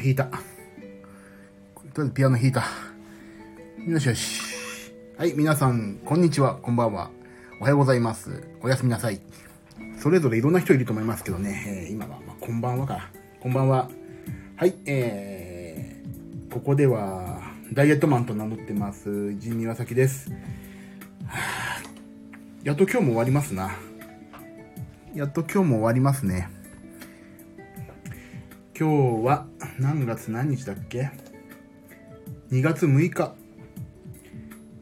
弾いた。とりあえずピアノ弾いた。よしよし。はい、皆さん、こんにちは、こんばんは。おはようございます。おやすみなさい。それぞれいろんな人いると思いますけどね、えー今は、まあ、こんばんはか。こんばんは。はい、えー、ここでは、ダイエットマンと名乗ってます、ジミワサキです。やっと今日も終わりますな。やっと今日も終わりますね。今日は何月何日だっけ ?2 月6日。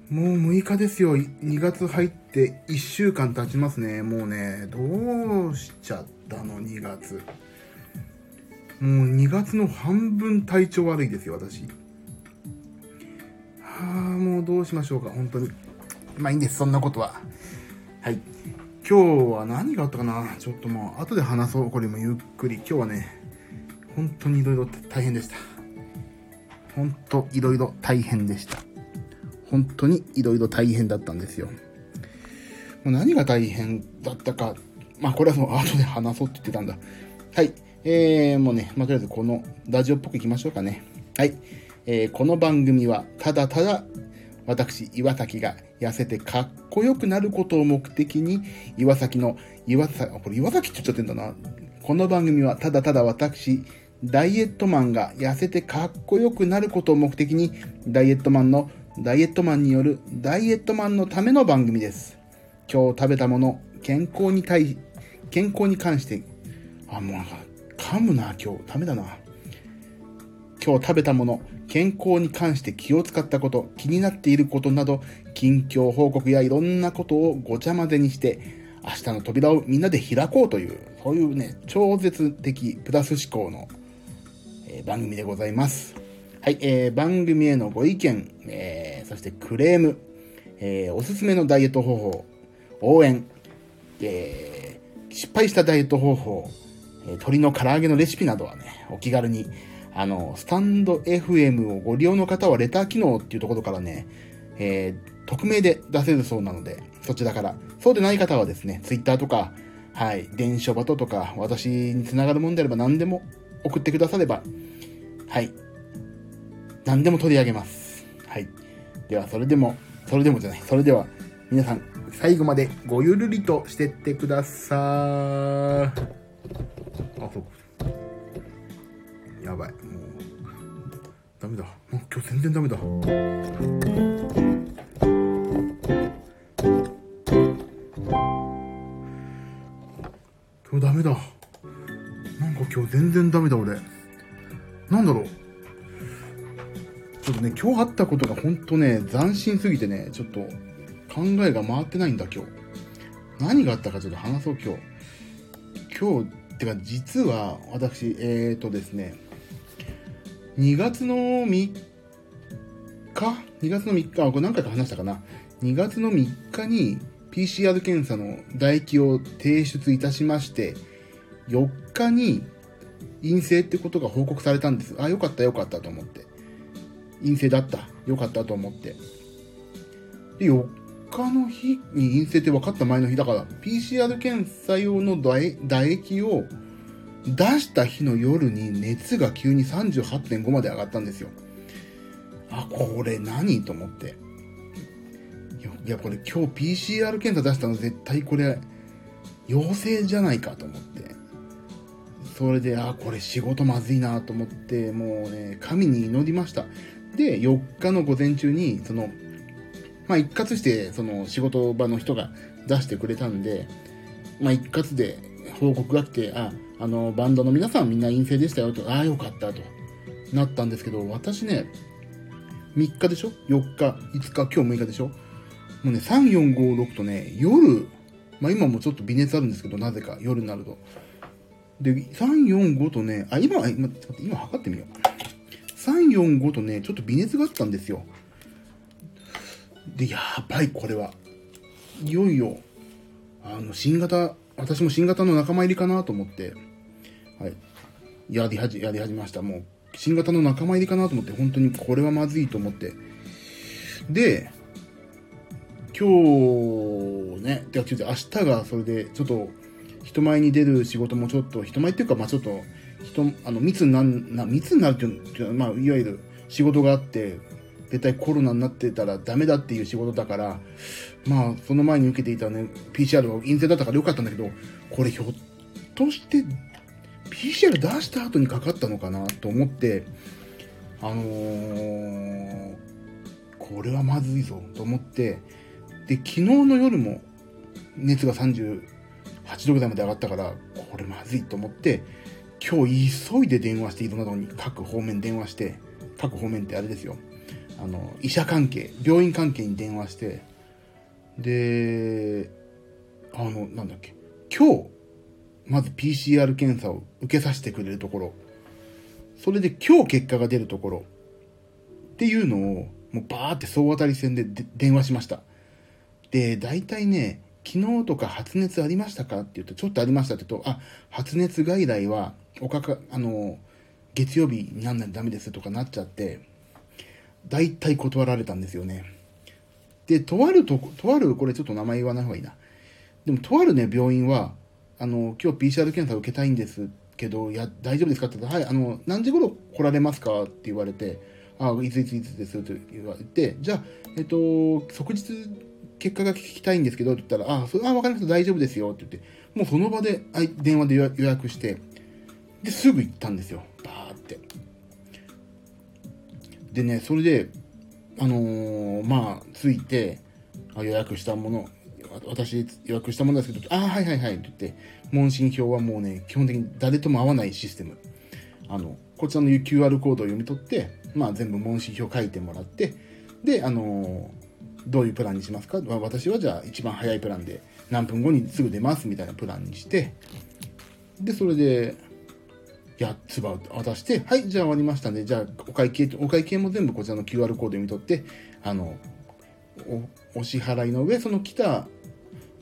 もう6日ですよ。2月入って1週間経ちますね。もうね、どうしちゃったの ?2 月。もう2月の半分体調悪いですよ、私。はあ、もうどうしましょうか、本当に。まあいいんです、そんなことは。はい。今日は何があったかな？ちょっともう後で話そう。これもゆっくり。今日はね、本当にいろいろ大変でした。本当いろいろ大変でした。本当にいろいろ大変だったんですよ。もう何が大変だったか、まあこれはその後で話そうって言ってたんだ。はい。えー、もうね、まあとりあえずこのラジオっぽくいきましょうかね。はい。えー、この番組はただただ私、岩崎が痩せてかっこよくなることを目的に、岩崎の、岩崎、これ岩崎って言っちゃってんだな。この番組はただただ私、ダイエットマンが痩せてかっこよくなることを目的に、ダイエットマンの、ダイエットマンによるダイエットマンのための番組です。今日食べたもの、健康に対、健康に関して、あ、もうなんか、噛むな、今日。ダメだな。今日食べたもの、健康に関して気を使ったこと、気になっていることなど、近況報告やいろんなことをごちゃ混ぜにして、明日の扉をみんなで開こうという、そういうね、超絶的プラス思考の、番組でございます。はい、えー番組へのご意見、えーそしてクレーム、えーおすすめのダイエット方法、応援、えー失敗したダイエット方法、えー鶏の唐揚げのレシピなどはね、お気軽に、あの、スタンド FM をご利用の方はレター機能っていうところからね、えー匿名で出せるそうなので、そちらから。そうでない方はですね、ツイッターとか、はい、電書バトとか、私につながるもんであれば何でも送ってくだされば、はい、何でも取り上げます。はい。では、それでも、それでもじゃない、それでは、皆さん、最後までごゆるりとしてってください。あ、そうやばい。もう、ダメだ。もう今日全然ダメだ。今日ダメだ。なんか今日全然ダメだ俺。なんだろう。ちょっとね、今日あったことが本当ね、斬新すぎてね、ちょっと考えが回ってないんだ今日。何があったかちょっと話そう今日。今日、ってか実は私、えーとですね、2月の3日 ?2 月の3日、あ、これ何回か話したかな？2月の3日に PCR 検査の唾液を提出いたしまして、4日に陰性ってことが報告されたんです。あ、よかったよかったと思って。陰性だった。よかったと思って。で、4日の日に陰性って分かった前の日だから、PCR 検査用の唾液を出した日の夜に熱が急に38.5まで上がったんですよ。あ、これ何？と思って。いや、いやこれ今日 PCR 検査出したの絶対これ陽性じゃないかと思って。それで、あ、これ仕事まずいなと思って、もうね、神に祈りました。で、4日の午前中に、その、まあ一括して、その仕事場の人が出してくれたんで、まあ一括で報告が来て、あ、あの、バンドの皆さんみんな陰性でしたよと、ああ、よかったと、なったんですけど、私ね、3日でしょ ?4 日、5日、今日6日でしょ？もうね、3、4、5、6とね、夜、まあ今もちょっと微熱あるんですけど、なぜか夜になると。で、3、4、5とね、あ、今、今、今測ってみよう。3、4、5とね、ちょっと微熱があったんですよ。で、やばい、これは。いよいよ、あの、新型、私も新型の仲間入りかなと思って、はい。やりはじ、やり始めました。もう、新型の仲間入りかなと思って、本当にこれはまずいと思って。で、今日ね、てかちょっと明日がそれで、ちょっと、人前に出る仕事もちょっと、人前っていうか、まあちょっと、人、あの、密になな、密になるっていうのは、まあ、いわゆる仕事があって、絶対コロナになってたらダメだっていう仕事だから、まあ、その前に受けていたね、PCR が陰性だったからよかったんだけど、これひょっとして、PCR 出した後にかかったのかなと思って、あのー、これはまずいぞと思って、で、昨日の夜も熱が30 8度ぐらいまで上がったから、これまずいと思って、今日急いで電話して、いろんなとこに各方面電話して、各方面ってあれですよ。あの、医者関係、病院関係に電話して、で、あの、なんだっけ、今日、まず PCR 検査を受けさせてくれるところ、それで今日結果が出るところ、っていうのを、もうバーって総当たり戦で電話しました。で、大体ね、昨日とか発熱ありましたかって言うと、ちょっとありましたって言うと、あ、発熱外来は、おかか、あの、月曜日になんないとダメですとかなっちゃって、大体断られたんですよね。で、とあると、とある、これちょっと名前言わない方がいいな。でも、とあるね、病院は、あの、今日 PCR 検査を受けたいんですけど、いや、大丈夫ですかって言ったら、はい、あの、何時頃来られますかって言われて、あ、いついついつですと言われて、じゃあ、えっと、即日結果が聞きたいんですけどって言ったら、あ、それは分かりました、大丈夫ですよって言って、もうその場で電話で予約して、で、すぐ行ったんですよ。バーって。でね、それで、あのー、まあ、着いて、予約したもの、私予約したものですけど、ああ、はいはいはいって言って、問診票はもうね、基本的に誰とも会わないシステム。あの、こちらの QR コードを読み取って、まあ全部問診票書いてもらって、で、あのーどういうプランにしますか？私はじゃあ一番早いプランで何分後にすぐ出ますみたいなプランにして、で、それで、8つば渡して、はい、じゃあ終わりましたんで、じゃあお会計、お会計も全部こちらの QR コード読み取って、あの、お支払いの上、その来た、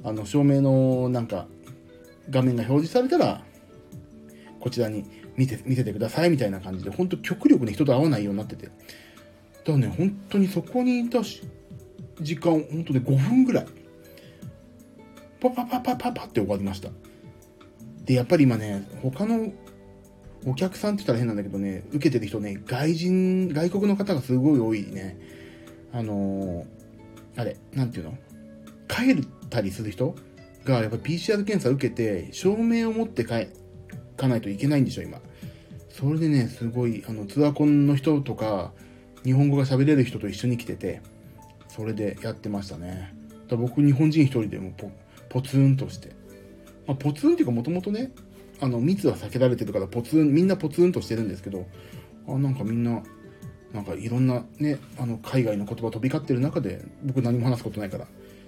あの、証明のなんか、画面が表示されたら、こちらに見て、見せてくださいみたいな感じで、本当極力ね、人と会わないようになってて。だからね、本当にそこにいたし、時間、本当で5分ぐらい、パパパパパパって終わりました。で、やっぱり今ね、他のお客さんって言ったら変なんだけどね、受けてる人ね、外人、外国の方がすごい多いね。あのー、あれ、なんていうの帰ったりする人が、やっぱ PCR 検査受けて、証明を持って帰かないといけないんでしょ、今。それでね、すごい、あの、ツアーコンの人とか、日本語が喋れる人と一緒に来てて、それでやってましたね。だ僕、日本人一人でもポポツンとして。まあ、ポツンっていうか、もともとね、あの、密は避けられてるから、ポツン、みんなポツンとしてるんですけど、あ、なんかみんな、なんかいろんなね、あの、海外の言葉飛び交ってる中で、僕何も話すことないから、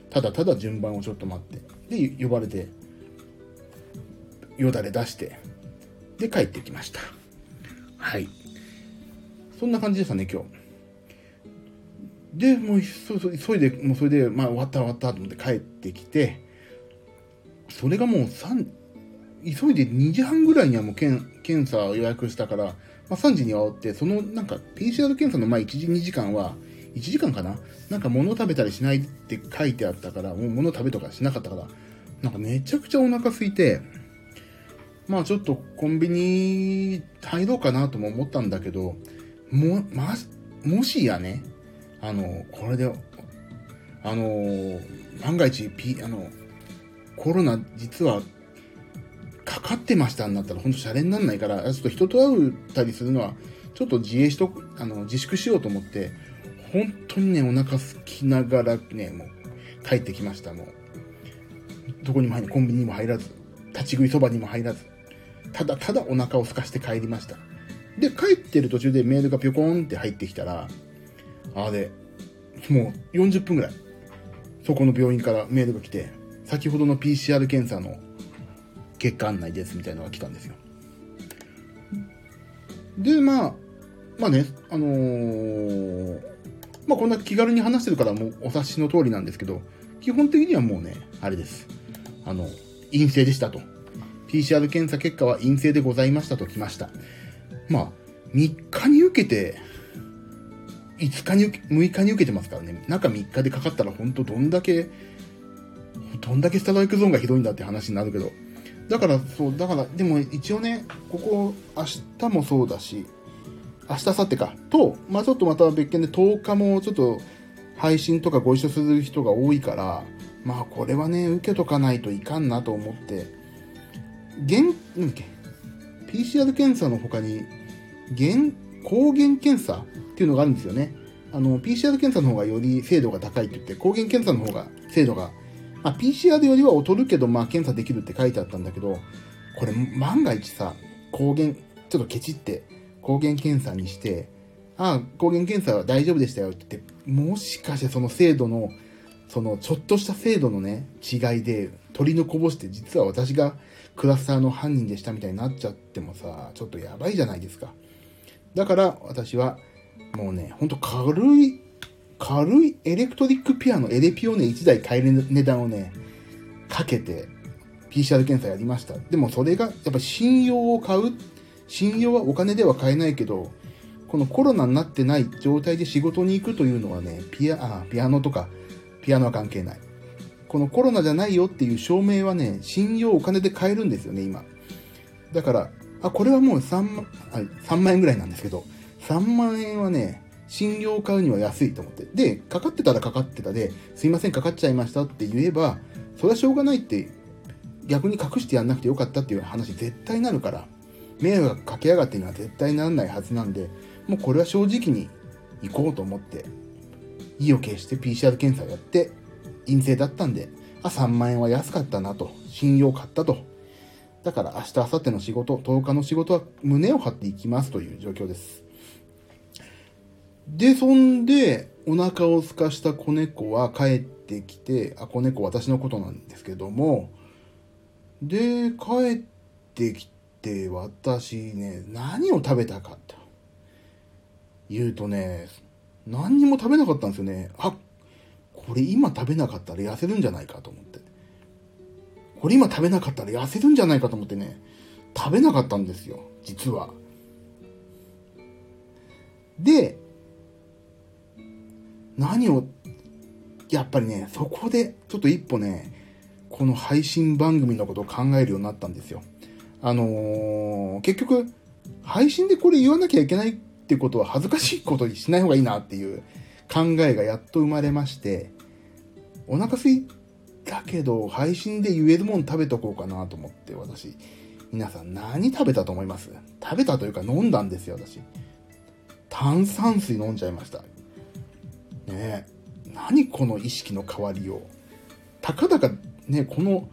ただただ順番をちょっと待って、で、呼ばれて、よだれ出して、で、帰ってきました。はい。そんな感じでしたね、今日。で、もう急いで、もうそれで、まあ終わった終わったと思って帰ってきて、それがもう3、急いで2時半ぐらいにはもう検検査を予約したから、まあ3時には終わって、そのなんか PCR 検査の前1時2時間は、1時間かな？なんか物食べたりしないって書いてあったから、もう物食べとかしなかったから、なんかめちゃくちゃお腹空いて、まあちょっとコンビニ入ろうかなとも思ったんだけど、も、ま、もしやね、あの、これで、あの、万が一、P、あの、コロナ実はかかってましたになったら本当シャレにならないから、ちょっと人と会ったりするのは、ちょっと自衛しとく、あの、自粛しようと思って、本当にね、お腹すきながらね、もう、帰ってきました、もう。どこにも入らコンビニにも入らず、立ち食いそばにも入らず、ただただお腹を空かして帰りました。で、帰ってる途中でメールがぴょこんって入ってきたら、あれ、もう40分ぐらい、そこの病院からメールが来て、先ほどの PCR 検査の結果案内ですみたいなのが来たんですよ。で、まあ、まあね、あのー、まあこんな気軽に話してるからもうお察しの通りなんですけど、基本的にはもうね、あれです。あの、陰性でしたと。PCR 検査結果は陰性でございましたと来ました。まあ、3日に受けて、5日に、6日に受けてますからね。中3日でかかったら本当どんだけ、どんだけスタライクゾーンがひどいんだって話になるけど。だからそうだからでも一応ねここ明日もそうだし明日明後日かとまあちょっとまた別件で10日もちょっと配信とかご一緒する人が多いからまあこれはね受けとかないといかんなと思って現なんだっけ PCR 検査の他に原抗原検査っていうのがあるんですよねあの PCR 検査の方がより精度が高いって言って抗原検査の方が精度がまあ、PCR よりは劣るけど、まあ、検査できるって書いてあったんだけど、これ、万が一さ、抗原、ちょっとケチって、抗原検査にして、ああ、抗原検査は大丈夫でしたよって言って、もしかしてその精度の、そのちょっとした精度のね、違いで、取りのこぼして、実は私がクラスターの犯人でしたみたいになっちゃってもさ、ちょっとやばいじゃないですか。だから私は、もうね、ほんと軽い軽いエレクトリックピアノ、エレピをね、1台買える値段をね、かけて、PCR 検査やりました。でもそれが、やっぱ信用を買う、信用はお金では買えないけど、このコロナになってない状態で仕事に行くというのはね、ピア、あ、ピアノとか、ピアノは関係ない。このコロナじゃないよっていう証明はね、信用お金で買えるんですよね、今。だから、あ、これはもう3万、あ3万円ぐらいなんですけど、3万円はね、診療買うには安いと思って。で、かかってたらかかってたで、すいません、かかっちゃいましたって言えば、それはしょうがないって、逆に隠してやんなくてよかったっていう話絶対なるから、迷惑かけやがっていうのは絶対ならないはずなんで、もうこれは正直に行こうと思って、意を決して PCR 検査をやって、陰性だったんで、あ、3万円は安かったなと、信用買ったと。だから明日、明後日の仕事、10日の仕事は胸を張っていきますという状況です。で、そんで、お腹を空かした子猫は帰ってきて、あ、子猫私のことなんですけども、で、帰ってきて、私ね、何を食べたかと言うとね、何にも食べなかったんですよね。あ、これ今食べなかったら痩せるんじゃないかと思って。これ今食べなかったら痩せるんじゃないかと思ってね、食べなかったんですよ、実は。で、何を、やっぱりね、そこでちょっと一歩ね、この配信番組のことを考えるようになったんですよ。あのー、結局、配信でこれ言わなきゃいけないってことは恥ずかしいことにしない方がいいなっていう考えがやっと生まれまして、お腹すいたけど、配信で言えるもん食べとこうかなと思って、私。皆さん何食べたと思います？食べたというか飲んだんですよ、私。炭酸水飲んじゃいました。ねえ何この意識の変わりよう。たかだかね、この、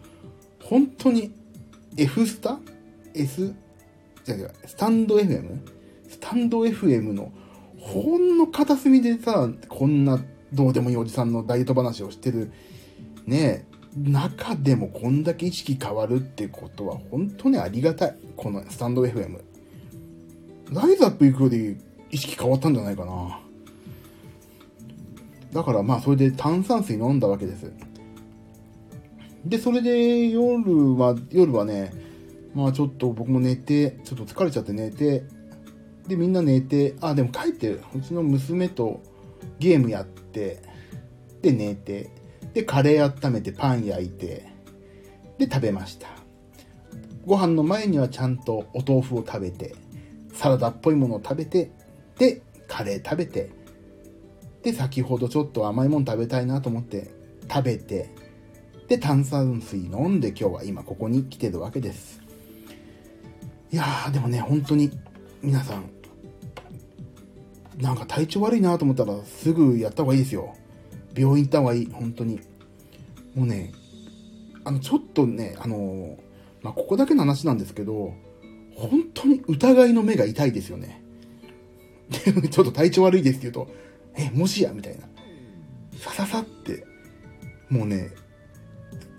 本当に F スタ ?S? じゃあスタンド FM? スタンド FM のほんの片隅でさ、こんなどうでもいいおじさんのダイエット話をしてる、ね中でもこんだけ意識変わるってことは本当にありがたい。このスタンド FM。ライズアップ行くより意識変わったんじゃないかな。だからまあそれで炭酸水飲んだわけです。で、それで夜は、夜はね、まあちょっと僕も寝て、ちょっと疲れちゃって寝て、で、みんな寝て、あ、でも帰ってる、うちの娘とゲームやって、で、寝て、で、カレー温めてパン焼いて、で、食べました。ご飯の前にはちゃんとお豆腐を食べて、サラダっぽいものを食べて、で、カレー食べて、で、先ほどちょっと甘いもの食べたいなと思って食べて、で、炭酸水飲んで今日は今ここに来てるわけです。いやー、でもね、本当に皆さん、なんか体調悪いなと思ったらすぐやった方がいいですよ。病院行った方がいい、本当に。もうね、あの、ちょっとね、あのまあ、ここだけの話なんですけど、本当に疑いの目が痛いですよね。ちょっと体調悪いですって言うと、え、もしや？みたいな。さささって、もうね、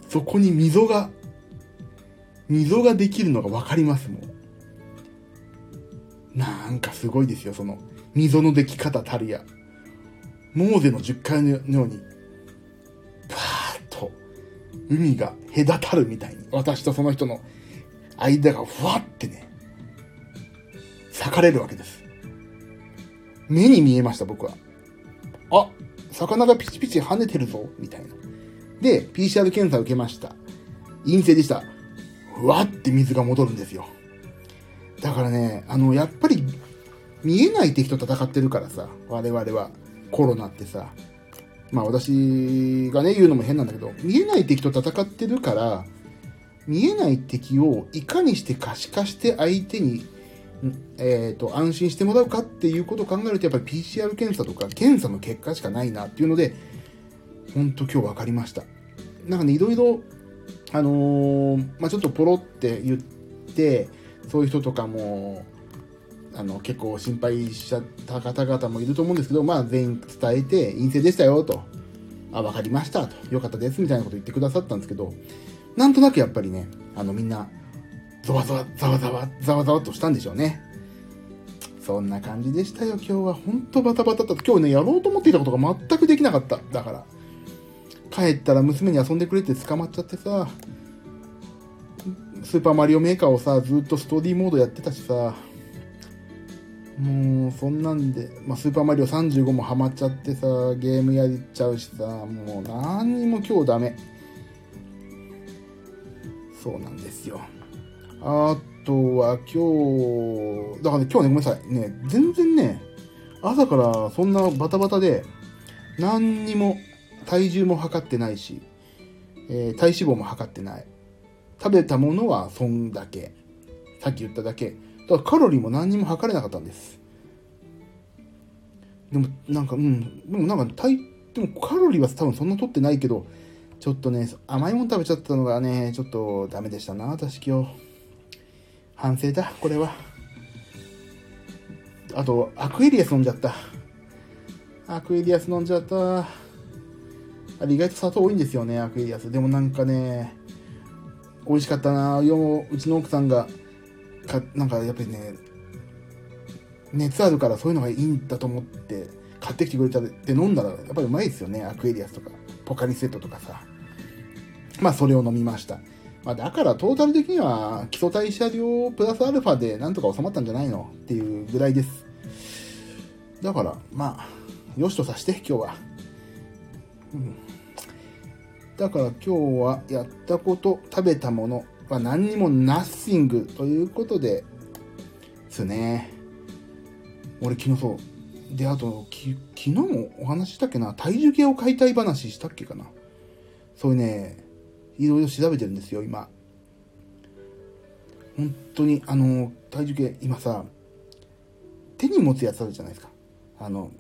そこに溝が、溝ができるのがわかります、もう。なんかすごいですよ、その、溝のでき方たるや。モーゼの10回のように、バーッと、海が隔たるみたいに、私とその人の間がふわってね、裂かれるわけです。目に見えました、僕は。あ、魚がピチピチ跳ねてるぞ、みたいな。で、PCR 検査受けました。陰性でした。ふわって水が戻るんですよ。だからね、あの、やっぱり、見えない敵と戦ってるからさ、我々は。コロナってさ。まあ私がね、言うのも変なんだけど、見えない敵と戦ってるから、見えない敵をいかにして可視化して相手に、えっ、ー、と、安心してもらうかっていうことを考えると、やっぱり PCR 検査とか検査の結果しかないなっていうので、ほんと今日分かりました。なんかね、いろいろ、あのー、まあちょっとポロって言って、そういう人とかも、あの、結構心配しちゃった方々もいると思うんですけど、まあ全員伝えて、陰性でしたよ、と。あ、わかりました、と。よかったです、みたいなこと言ってくださったんですけど、なんとなくやっぱりね、あのみんな、ざわざわ、ざわざわ、ざわざわとしたんでしょうね。そんな感じでしたよ、今日は。ほんとバタバタだった。今日ね、やろうと思っていたことが全くできなかった。だから。帰ったら娘に遊んでくれって捕まっちゃってさ、スーパーマリオメーカーをさ、ずっとストーリーモードやってたしさ、もう、そんなんで、まあ、スーパーマリオ35もハマっちゃってさ、ゲームやっちゃうしさ、もう何にも今日ダメ。そうなんですよ。あとは今日、だからね、今日ね、ごめんなさい。ね、全然ね、朝からそんなバタバタで、何にも体重も測ってないし、えー、体脂肪も測ってない。食べたものはそんだけ。さっき言っただけ。だカロリーも何にも測れなかったんです。でも、なんか、うん。でもなんか、体、でもカロリーは多分そんな取ってないけど、ちょっとね、甘いもの食べちゃったのがね、ちょっとダメでしたな、私今日。反省だ、これは。あと、アクエリアス飲んじゃった。アクエリアス飲んじゃった。あれ意外と砂糖多いんですよね、アクエリアス。でもなんかね、美味しかったなようちの奥さんが、かなんかやっぱりね、熱あるからそういうのがいいんだと思って買ってきてくれたって飲んだらやっぱりうまいですよね、アクエリアスとか、ポカリスエットとかさ。まあそれを飲みました。まあ、だからトータル的には基礎代謝量プラスアルファでなんとか収まったんじゃないの？っていうぐらいです。だから、まあ、よしとさして、今日は。うん。だから今日はやったこと、食べたものは何にもナッシングということで、ですね。俺昨日そう。で、あと、き昨日もお話したっけな、体重計を買いたい話したっけかな？そういうね、いろいろ調べてるんですよ、今。本当に、あの、体重計、今さ、手に持つやつあるじゃないですか。あの、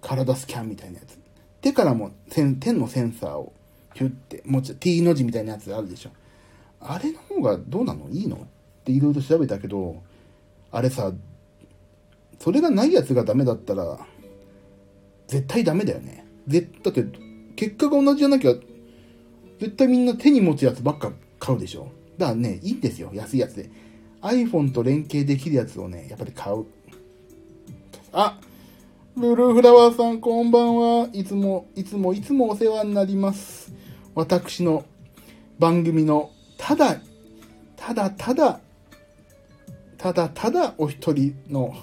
体スキャンみたいなやつ。手からも手のセンサーをヒュッて持ち T の字みたいなやつあるでしょあれの方がどうなの？いいの？っていろいろ調べたけどあれさそれがないやつがダメだったら絶対ダメだよね。絶だって結果が同じじゃなきゃ絶対みんな手に持つやつばっか買うでしょ。だからねいいんですよ。安いやつで。iPhone と連携できるやつをねやっぱり買う。あブルーフラワーさん、こんばんは。いつも、いつも、いつもお世話になります。私の番組の、ただ、ただただ、ただただお一人の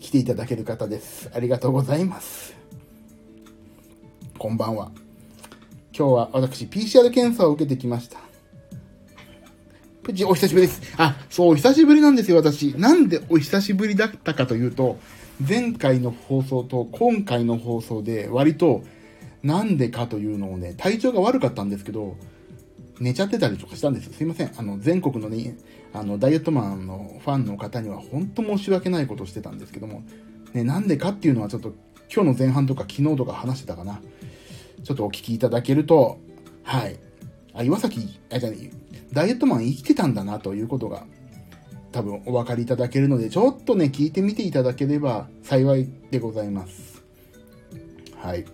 来ていただける方です。ありがとうございます。こんばんは。今日は私、PCR 検査を受けてきました。プチ、お久しぶりです。あ、そうお、久しぶりなんですよ、私。なんでお久しぶりだったかというと、前回の放送と今回の放送で割となんでかというのをね、体調が悪かったんですけど、寝ちゃってたりとかしたんですよ。すいません。あの、全国のね、あの、ダイエットマンのファンの方には本当申し訳ないことをしてたんですけども、ね、なんでかっていうのはちょっと今日の前半とか昨日とか話してたかな。ちょっとお聞きいただけると、はい。あ、岩崎、あ、じゃね、ダイエットマン生きてたんだなということが多分お分かりいただけるので、ちょっとね、聞いてみていただければ幸いでございます。はい。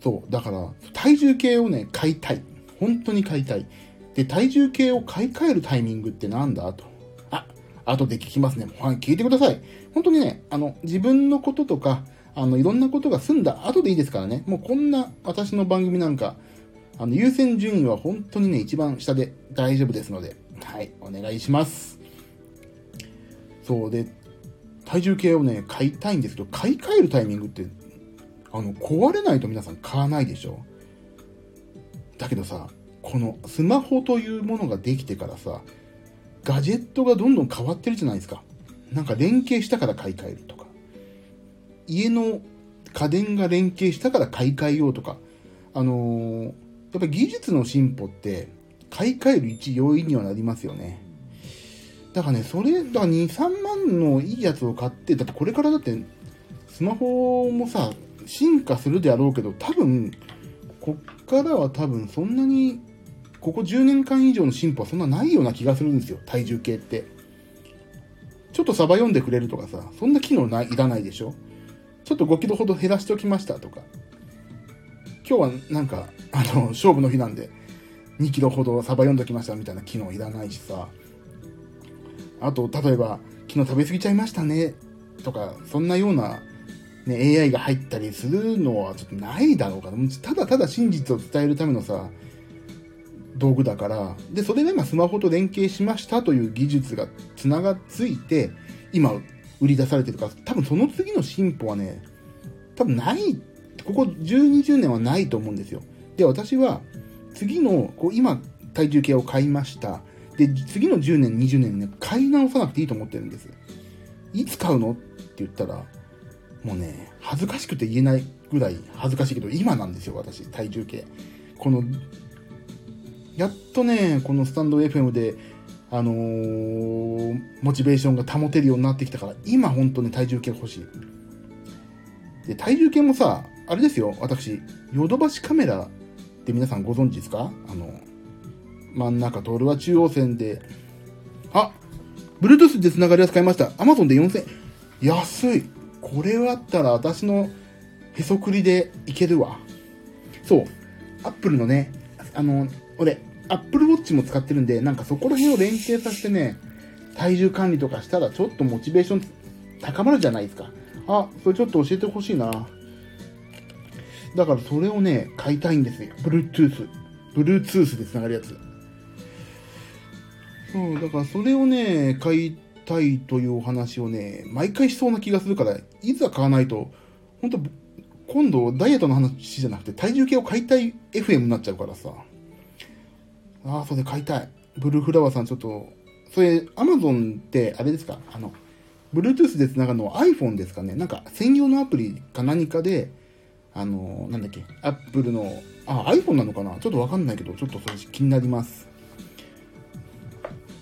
そう、だから、体重計をね、買いたい。本当に買いたい。で、体重計を買い替えるタイミングってなんだと。あ、後で聞きますね。はい、聞いてください。本当にね、あの、自分のこととか、あの、いろんなことが済んだ後でいいですからね。もうこんな私の番組なんか、あの、優先順位は本当にね、一番下で大丈夫ですので、はい、お願いします。そうで、体重計をね、買いたいんですけど、買い替えるタイミングって、あの、壊れないと皆さん買わないでしょ。だけどさ、このスマホというものができてからさ、ガジェットがどんどん変わってるじゃないですか。なんか連携したから買い替えるとか。家の家電が連携したから買い替えようとか。あのー、やっぱり技術の進歩って買い替える一要因にはなりますよね。だからね、それ、だ2、3万のいいやつを買って、だってこれからだって、スマホもさ、進化するであろうけど、多分、こっからは多分そんなに、ここ10年間以上の進歩はそんなないような気がするんですよ、体重計って。ちょっとサバ読んでくれるとかさ、そんな機能ない、いらないでしょ？ちょっと5キロほど減らしておきましたとか。今日はなんか、あの、勝負の日なんで、2キロほどサバ読んでおきましたみたいな機能いらないしさ。あと、例えば、昨日食べ過ぎちゃいましたね、とか、そんなような、ね、AI が入ったりするのはちょっとないだろうかな。ただただ真実を伝えるためのさ、道具だから、で、それで今スマホと連携しましたという技術がつながついて、今売り出されてるから、多分その次の進歩はね、多分ない、ここ10、20年はないと思うんですよ。で、私は、次の、こう今、体重計を買いました。で、次の10年、20年ね、買い直さなくていいと思ってるんです。いつ買うの？って言ったら、もうね、恥ずかしくて言えないぐらい恥ずかしいけど、今なんですよ、私、体重計。この、やっとね、このスタンド FM で、あのー、モチベーションが保てるようになってきたから、今本当に体重計欲しい。で、体重計もさ、あれですよ、私、ヨドバシカメラって皆さんご存知ですか？あの、真ん中通るは中央線で、あ Bluetooth で繋がるやつ買いました。Amazon で4000安い。これはあったら私のへそくりでいけるわ。そう。Apple のね、あの、俺、Apple Watch も使ってるんで、なんかそこら辺を連携させてね、体重管理とかしたらちょっとモチベーション高まるじゃないですか。あ、それちょっと教えてほしいな。だからそれをね、買いたいんですよ。Bluetooth。Bluetooth で繋がるやつ。そう、だからそれをね、買いたいというお話をね、毎回しそうな気がするから、いざ買わないと、本当今度ダイエットの話じゃなくて体重計を買いたい FM になっちゃうからさ。ああ、それ買いたい。ブルーフラワーさんちょっと、それ、アマゾンってあれですか？あの、Bluetooth で繋がるのは iPhone ですかね？なんか専用のアプリか何かで、あの、なんだっけ、Apple の、あ、iPhone なのかな？ちょっとわかんないけど、ちょっとそれ気になります。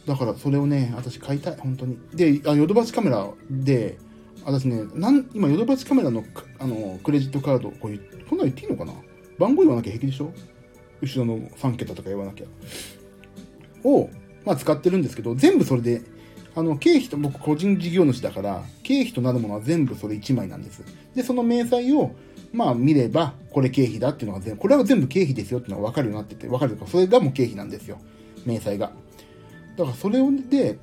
だからそれをね、私買いたい、本当に。で、あヨドバシカメラで、私ね、なん今、ヨドバシカメラのあのクレジットカード、これ、こんな言っていいのかな？番号言わなきゃ平気でしょ？後ろの3桁とか言わなきゃ。を、まあ、使ってるんですけど、全部それで、あの、経費と、僕個人事業主だから、経費となるものは全部それ1枚なんです。で、その明細を、まあ見れば、これ経費だっていうのが全部、これは全部経費ですよっていうのが分かるようになってて、分かるか、それがもう経費なんですよ。明細が。だからそれで、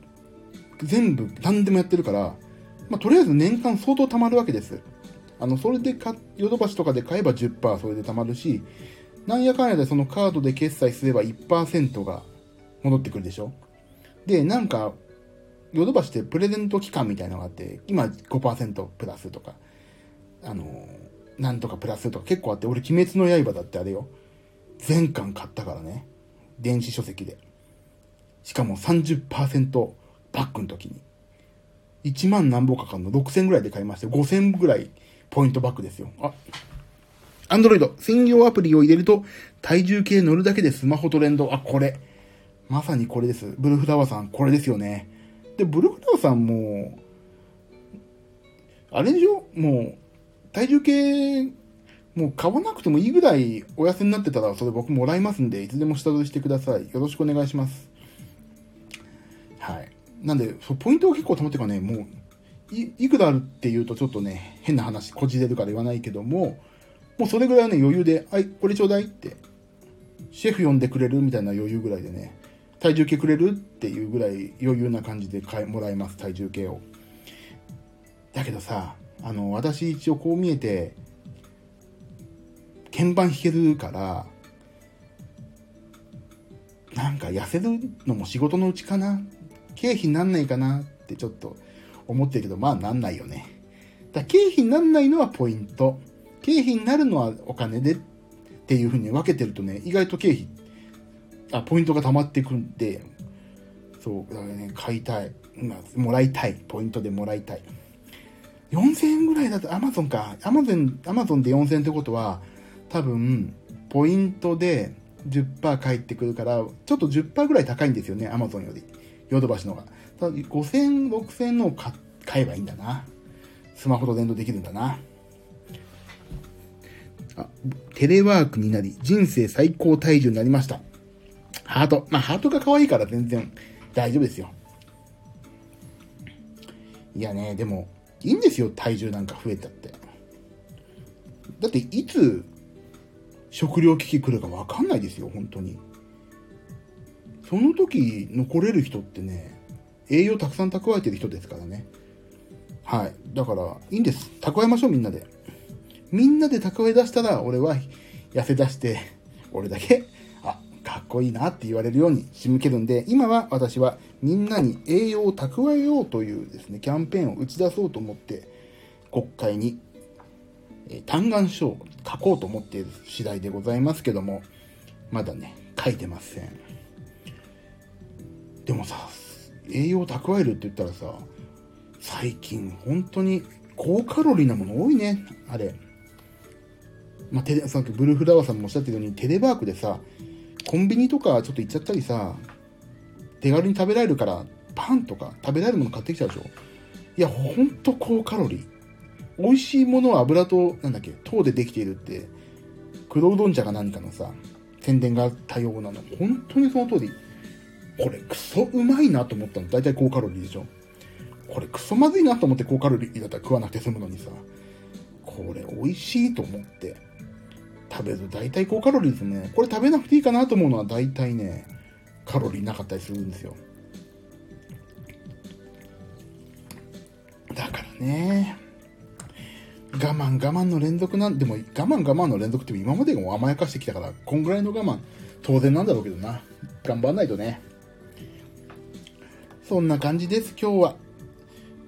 全部何でもやってるから、まあ、とりあえず年間相当貯まるわけです。あの、それでか、ヨドバシとかで買えば10%それで貯まるし、なんやかんやでそのカードで決済すれば1%が戻ってくるでしょで、なんか、ヨドバシってプレゼント期間みたいなのがあって、今5%プラスとか、あの、なんとかプラスとか結構あって、俺、鬼滅の刃だってあれよ。全巻買ったからね。電子書籍で。しかも30%バックの時に。1万何本かかるの6000ぐらいで買いまして、5000ぐらいポイントバックですよ。あ、アンドロイド専用アプリを入れると体重計乗るだけでスマホトレンド。あ、これ。まさにこれです。ブルーフラワーさん、これですよね。で、ブルーフラワーさんも、あれでしょ？もう、体重計、もう買わなくてもいいぐらいお安になってたら、それ僕もらいますんで、いつでも下取りしてください。よろしくお願いします。なんで、そポイントが結構溜まってからね、もうい、いくらあるって言うとちょっとね、変な話、こじれるから言わないけども、もうそれぐらいね、余裕で、はい、これちょうだいって、シェフ呼んでくれるみたいな余裕ぐらいでね、体重計くれるっていうぐらい余裕な感じで買いもらえます、体重計を。だけどさ、あの、私一応こう見えて、鍵盤弾けるから、なんか痩せるのも仕事のうちかな経費になんないかなってちょっと思ってるけど、まあなんないよね。だ経費になんないのはポイント。経費になるのはお金でっていうふうに分けてるとね、意外と経費あ、ポイントが溜まってくんで、そう、だからね、買いたい。まあ、もらいたい。ポイントでもらいたい。4000円ぐらいだと、アマゾンか。アマゾン、アマゾンで4000円ってことは、多分、ポイントで10%返ってくるから、ちょっと10%ぐらい高いんですよね、アマゾンより。ヨドバシのが。ただ、5000、6000のを買えばいいんだな。スマホと連動できるんだな。あ、テレワークになり、人生最高体重になりました。ハート。まあ、ハートが可愛いから全然大丈夫ですよ。いやね、でも、いいんですよ、体重なんか増えたって。だって、いつ、食糧危機来るか分かんないですよ、本当に。その時、残れる人ってね、栄養たくさん蓄えてる人ですからね。はい。だから、いいんです。蓄えましょう、みんなで。みんなで蓄え出したら、俺は痩せ出して、俺だけあかっこいいなって言われるように仕向けるんで、今は私はみんなに栄養を蓄えようというですね、キャンペーンを打ち出そうと思って、国会に、え嘆願書を書こうと思っている次第でございますけども、まだね、書いてません。でもさ、栄養を蓄えるって言ったらさ、最近本当に高カロリーなもの多いね、あれ。まあ、テレ、さっきブルーフラワーさんもおっしゃってるように、テレワークでさ、コンビニとかちょっと行っちゃったりさ、手軽に食べられるから、パンとか食べられるもの買ってきちゃうでしょいや、ほんと高カロリー。美味しいものは油と、なんだっけ、糖でできているって、黒うどん茶か何かのさ、宣伝が多様なの。本当にその通り。これクソうまいなと思ったの。大体高カロリーでしょ。これクソまずいなと思って高カロリーだったら食わなくて済むのにさ。これ美味しいと思って。食べると大体高カロリーですね。これ食べなくていいかなと思うのは大体ね、カロリーなかったりするんですよ。だからね、我慢我慢の連続なん、でも我慢我慢の連続って今までも甘やかしてきたから、こんぐらいの我慢、当然なんだろうけどな。頑張んないとね。そんな感じです、今日は。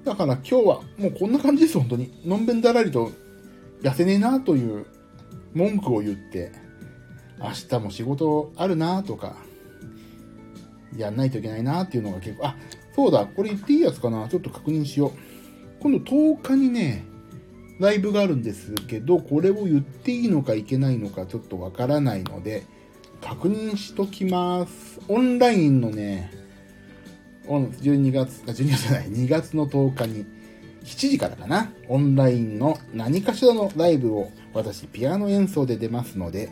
だから今日はもうこんな感じです、本当に。のんべんだらりと痩せねえなという文句を言って、明日も仕事あるなとか、やんないといけないなっていうのが結構、あ、そうだ、これ言っていいやつかなちょっと確認しよう。今度10日にね、ライブがあるんですけど、これを言っていいのかいけないのかちょっとわからないので、確認しときます。オンラインのね、12月、あ、12月じゃない、2月の10日に、7時からかな、オンラインの何かしらのライブを私ピアノ演奏で出ますので、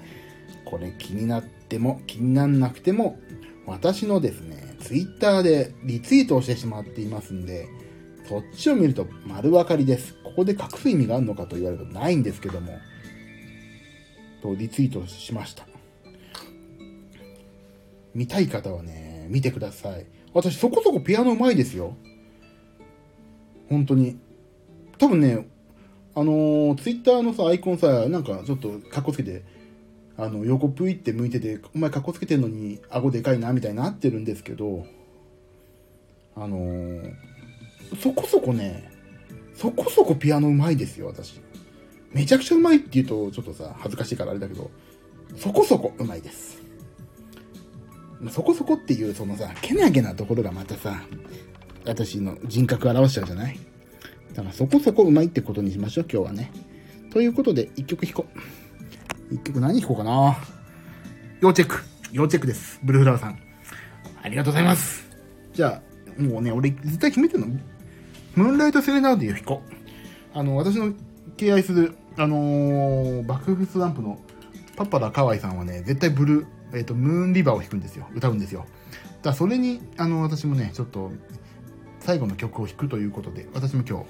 これ気になっても気になんなくても、私のですね、ツイッターでリツイートをしてしまっていますんで、そっちを見ると丸分かりです。ここで隠す意味があるのかと言われるとないんですけども、とリツイートしました。見たい方はね、見てください。私そこそこピアノ上手いですよ。本当に。多分ね、あのツイッターのさ、アイコンさ、なんかちょっとかっこつけて、あの、横ぷいって向いてて、お前かっこつけてんのに、顎でかいな、みたいになってるんですけど、あのー、そこそこね、そこそこピアノうまいですよ、私。めちゃくちゃうまいって言うと、ちょっとさ、恥ずかしいからあれだけど、そこそこうまいです。そこそこっていう、そのさ、けなげなところがまたさ、私の人格表しちゃうじゃない？だからそこそこうまいってことにしましょう、今日はね。ということで、一曲弾こう。一曲何弾こうかな？要チェック。要チェックです。ブルーフラワーさん。ありがとうございます。じゃあ、もうね、俺絶対決めてるの？ムーンライトセレナーディを弾こう。あの、私の敬愛する、あのー、爆風スランプのパッパラカワイさんはね、絶対ブルー、えっ、ー、と、ムーンリバーを弾くんですよ。歌うんですよ。だそれに、あの、私もね、ちょっと最後の曲を弾くということで、私も今日、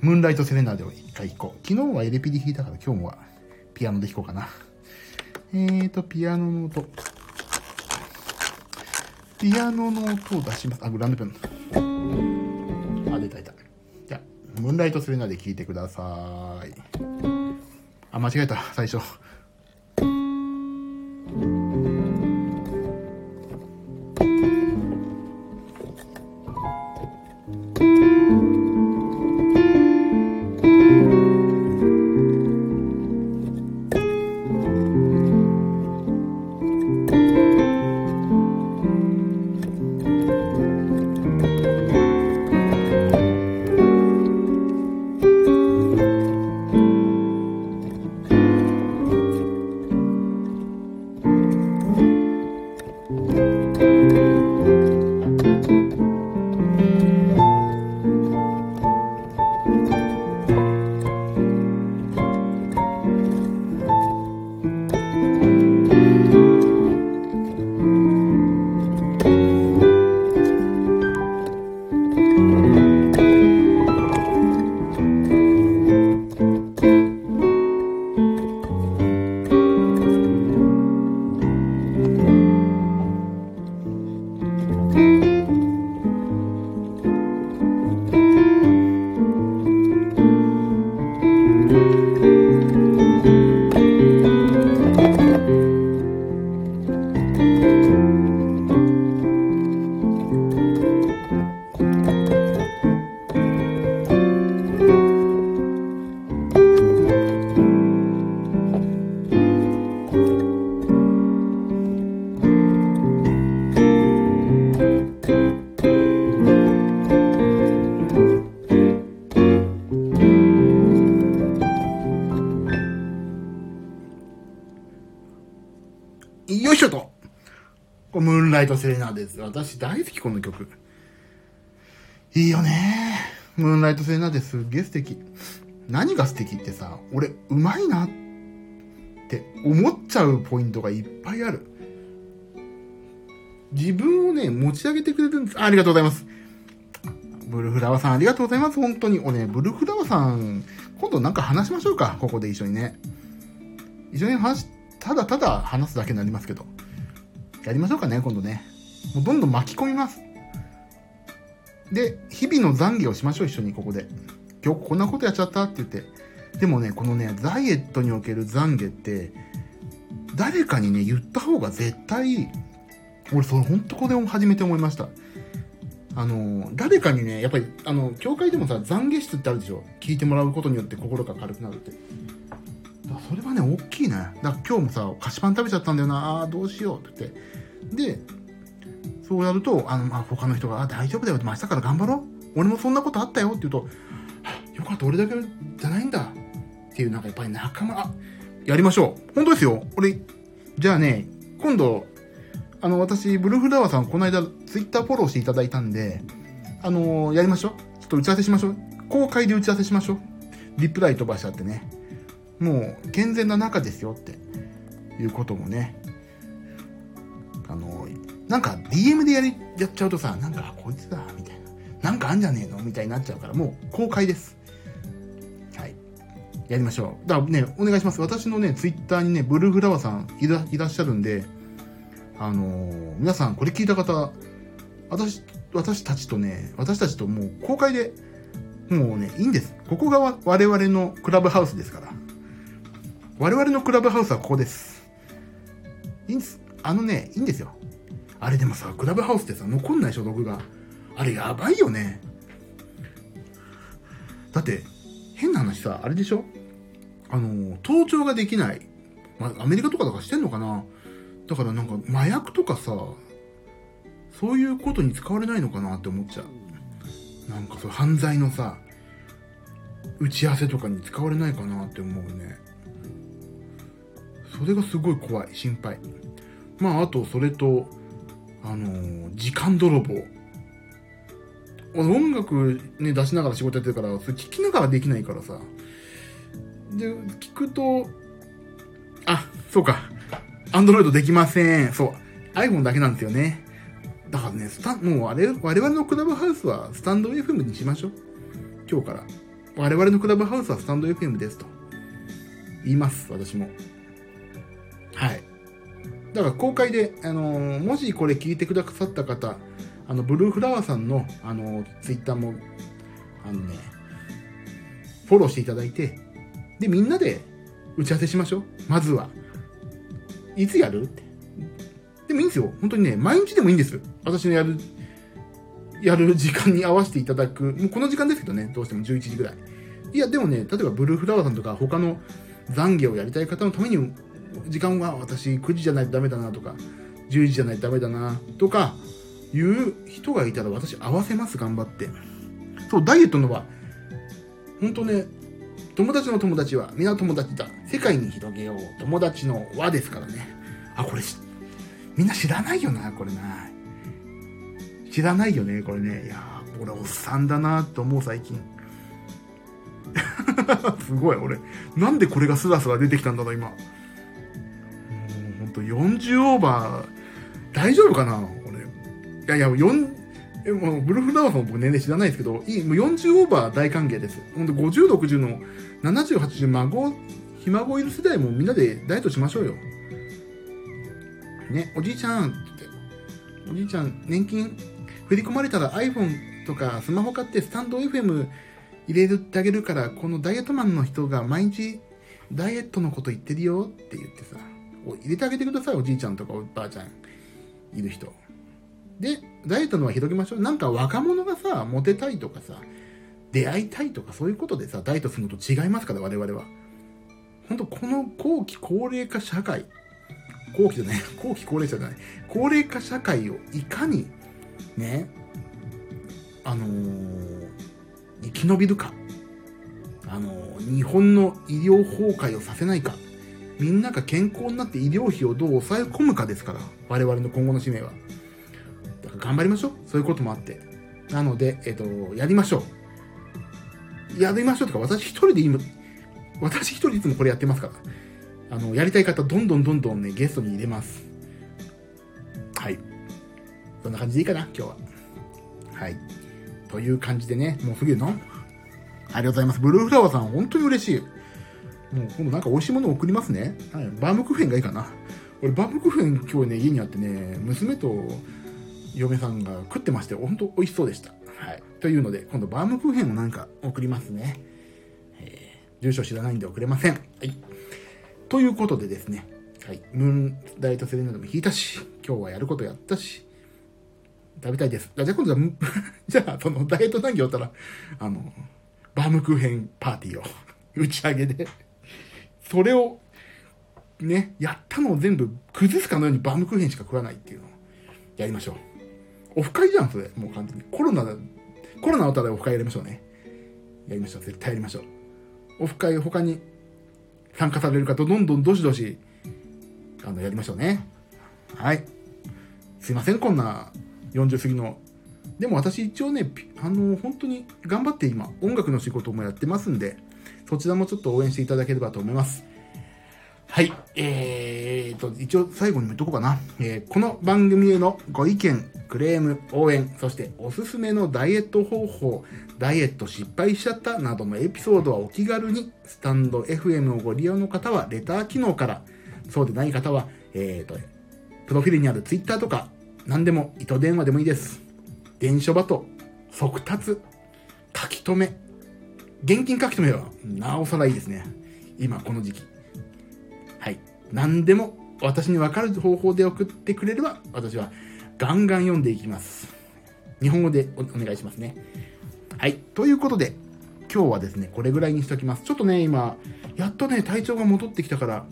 ムーンライトセレナーデを一回弾こう。昨日はエレピで弾いたから今日はピアノで弾こうかな。えーと、ピアノの音。ピアノの音を出します。あ、グランドペン。あ、出た出た。じゃあ、ムーンライトセレナーデ弾いてください。あ、間違えた、最初。私大好き、この曲。いいよねムーンライトセレナですっげえ素敵。何が素敵ってさ、俺、うまいなって思っちゃうポイントがいっぱいある。自分をね、持ち上げてくれるんです。あありがとうございます。ブルフラワーさん、ありがとうございます。本当に。おね、ブルフラワーさん、今度なんか話しましょうか。ここで一緒にね。一緒に話、ただただ話すだけになりますけど。やりましょうかね、今度ね。もうどんどん巻き込みます。で、日々の懺悔をしましょう、一緒にここで。今日こんなことやっちゃったって言って。でもね、このね、ダイエットにおける懺悔って、誰かにね、言った方が絶対。俺、それほんとこれを初めて思いました。あの、誰かにね、やっぱり、あの、教会でもさ、懺悔室ってあるでしょ聞いてもらうことによって心が軽くなるって。だそれはね、大きいね。だから今日もさ、菓子パン食べちゃったんだよな、ああ、どうしようって言って。で、そうやると、あの、まあ、他の人が、あ、大丈夫だよ、明日から頑張ろう。俺もそんなことあったよって言うと、よかった、俺だけじゃないんだ。っていう、なんかやっぱり仲間、やりましょう。本当ですよ。俺、じゃあね、今度、あの、私、ブルーフラワーさん、この間、ツイッターフォローしていただいたんで、あのー、やりましょう。ちょっと打ち合わせしましょう。公開で打ち合わせしましょう。リプライ飛ばしちゃってね。もう、健全な仲ですよっていうこともね。なんか DM でやり、やっちゃうとさ、なんか、こいつだ、みたいな。なんかあんじゃねえの？みたいになっちゃうから、もう公開です。はい。やりましょう。だからね、お願いします。私のね、ツイッターにね、ブルーフラワーさんいらいらっしゃるんで、あのー、皆さんこれ聞いた方、私、私たちとね、私たちともう公開で、もうね、いいんです。ここが我々のクラブハウスですから。我々のクラブハウスはここです。いいんです。あのね、いいんですよ。あれでもさ、クラブハウスってさ、残んない所属が。あれやばいよね。だって、変な話さ、あれでしょ？あの、盗聴ができない。まあ、アメリカとかとかしてんのかな？だからなんか麻薬とかさ、そういうことに使われないのかなって思っちゃう。なんかそう犯罪のさ、打ち合わせとかに使われないかなって思うね。それがすごい怖い、心配。まあ、あと、それと、あの、時間泥棒。音楽ね、出しながら仕事やってるから、それ聞きながらできないからさ。で、聞くと、あ、そうか。アンドロイドできません。そう。iPhone だけなんですよね。だからね、スタもうあれ、我々のクラブハウスはスタンド FM にしましょう。今日から。我々のクラブハウスはスタンド FM ですと。言います、私も。はい。だから公開で、あのー、もしこれ聞いてくださった方、あの、ブルーフラワーさんの、あのー、ツイッターも、あのね、フォローしていただいて、で、みんなで打ち合わせしましょう。まずは。いつやるって。でもいいんですよ。本当にね、毎日でもいいんです。私のやる、やる時間に合わせていただく。もうこの時間ですけどね、どうしても11時ぐらい。いや、でもね、例えばブルーフラワーさんとか他の懺悔をやりたい方のために、時間は私9時じゃないとダメだなとか、11時じゃないとダメだなとか、いう人がいたら私合わせます、頑張って。そう、ダイエットのは、本当ね、友達の友達は皆友達だ。世界に広げよう。友達の輪ですからね。あ、これみんな知らないよな、これな。知らないよね、これね。いやー、俺おっさんだなと思う最近。すごい、俺。なんでこれがスラスラ出てきたんだろう、今。と40オーバー、大丈夫かな俺。いやいや、4、え、もう、ブルーフラワーさん僕年齢知らないですけど、いい、もう40オーバー大歓迎です。ほんと50、60の70、80孫、ひ孫いる世代もみんなでダイエットしましょうよ。ね、おじいちゃんって言って、おじいちゃん、年金振り込まれたら iPhone とかスマホ買ってスタンド FM 入れてあげるから、このダイエットマンの人が毎日ダイエットのこと言ってるよって言ってさ、入れてあげてください、おじいちゃんとかおばあちゃんいる人。で、ダイエットのは広げましょう。なんか若者がさ、モテたいとかさ、出会いたいとかそういうことでさ、ダイエットするのと違いますから、我々は。本当この後期高齢化社会、後期じゃない、後期高齢者じゃない、高齢化社会をいかに、ね、あのー、生き延びるか、あのー、日本の医療崩壊をさせないか、みんなが健康になって医療費をどう抑え込むかですから、我々の今後の使命は。だから頑張りましょう。そういうこともあって。なので、えっ、と、やりましょう。やりましょうとか、私一人で今、私一人いつもこれやってますから。あの、やりたい方、どんどんどんどんね、ゲストに入れます。はい。そんな感じでいいかな、今日は。はい。という感じでね、もうすぐのありがとうございます。ブルーフラワーさん、本当に嬉しい。もう今度なんか美味しいものを送りますね。はい。バームクーヘンがいいかな。俺、バームクーヘン今日ね、家にあってね、娘と嫁さんが食ってまして、本当美味しそうでした。はい。というので、今度バームクーヘンをなんか送りますね。えー、住所知らないんで送れません。はい。ということでですね、はい。ムーンダイエットセレナでも引いたし、今日はやることやったし、食べたいです。じゃあ今度は、じゃあ、そのダイエット談義をったら、あの、バームクーヘンパーティーを打ち上げで、それを、ね、やったのを全部崩すかのようにバームクーヘンしか食わないっていうのをやりましょう。オフ会じゃん、それ。もう完全に。コロナだ、コロナのたらオフ会やりましょうね。やりましょう。絶対やりましょう。オフ会他に参加される方、どんどんどしどし、あの、やりましょうね。はい。すいません、こんな40過ぎの。でも私一応ね、あの、本当に頑張って今、音楽の仕事もやってますんで、そちらもちょっと応援していただければと思います。はい。えーと、一応最後に言っとこうかな。えー、この番組へのご意見、クレーム、応援、そしておすすめのダイエット方法、ダイエット失敗しちゃったなどのエピソードはお気軽に、スタンド FM をご利用の方はレター機能から、そうでない方は、えーと、プロフィールにある Twitter とか、何でも糸電話でもいいです。電書バト、速達、書き留め。現金書き留めはなおさらいいですね。今この時期。はい。何でも私に分かる方法で送ってくれれば、私はガンガン読んでいきます。日本語でお願いしますね。はい。ということで、今日はですね、これぐらいにしときます。ちょっとね、今、やっとね、体調が戻ってきたから、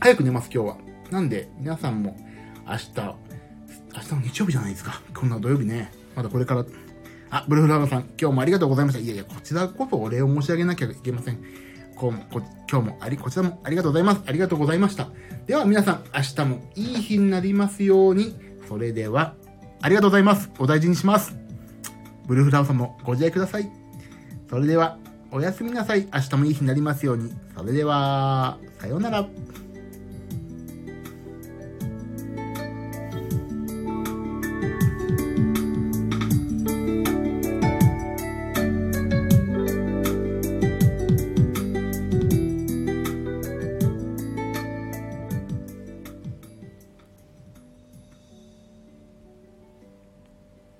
早く寝ます、今日は。なんで、皆さんも明日、明日の日曜日じゃないですか。こんな土曜日ね。まだこれから。あ、ブルーフラワーさん、今日もありがとうございました。いやいや、こちらこそお礼を申し上げなきゃいけません。こうもこ今日もあり、こちらもありがとうございます。ありがとうございました。では皆さん、明日もいい日になりますように。それでは、ありがとうございます。お大事にします。ブルーフラワーさんもご自愛ください。それでは、おやすみなさい。明日もいい日になりますように。それでは、さようなら。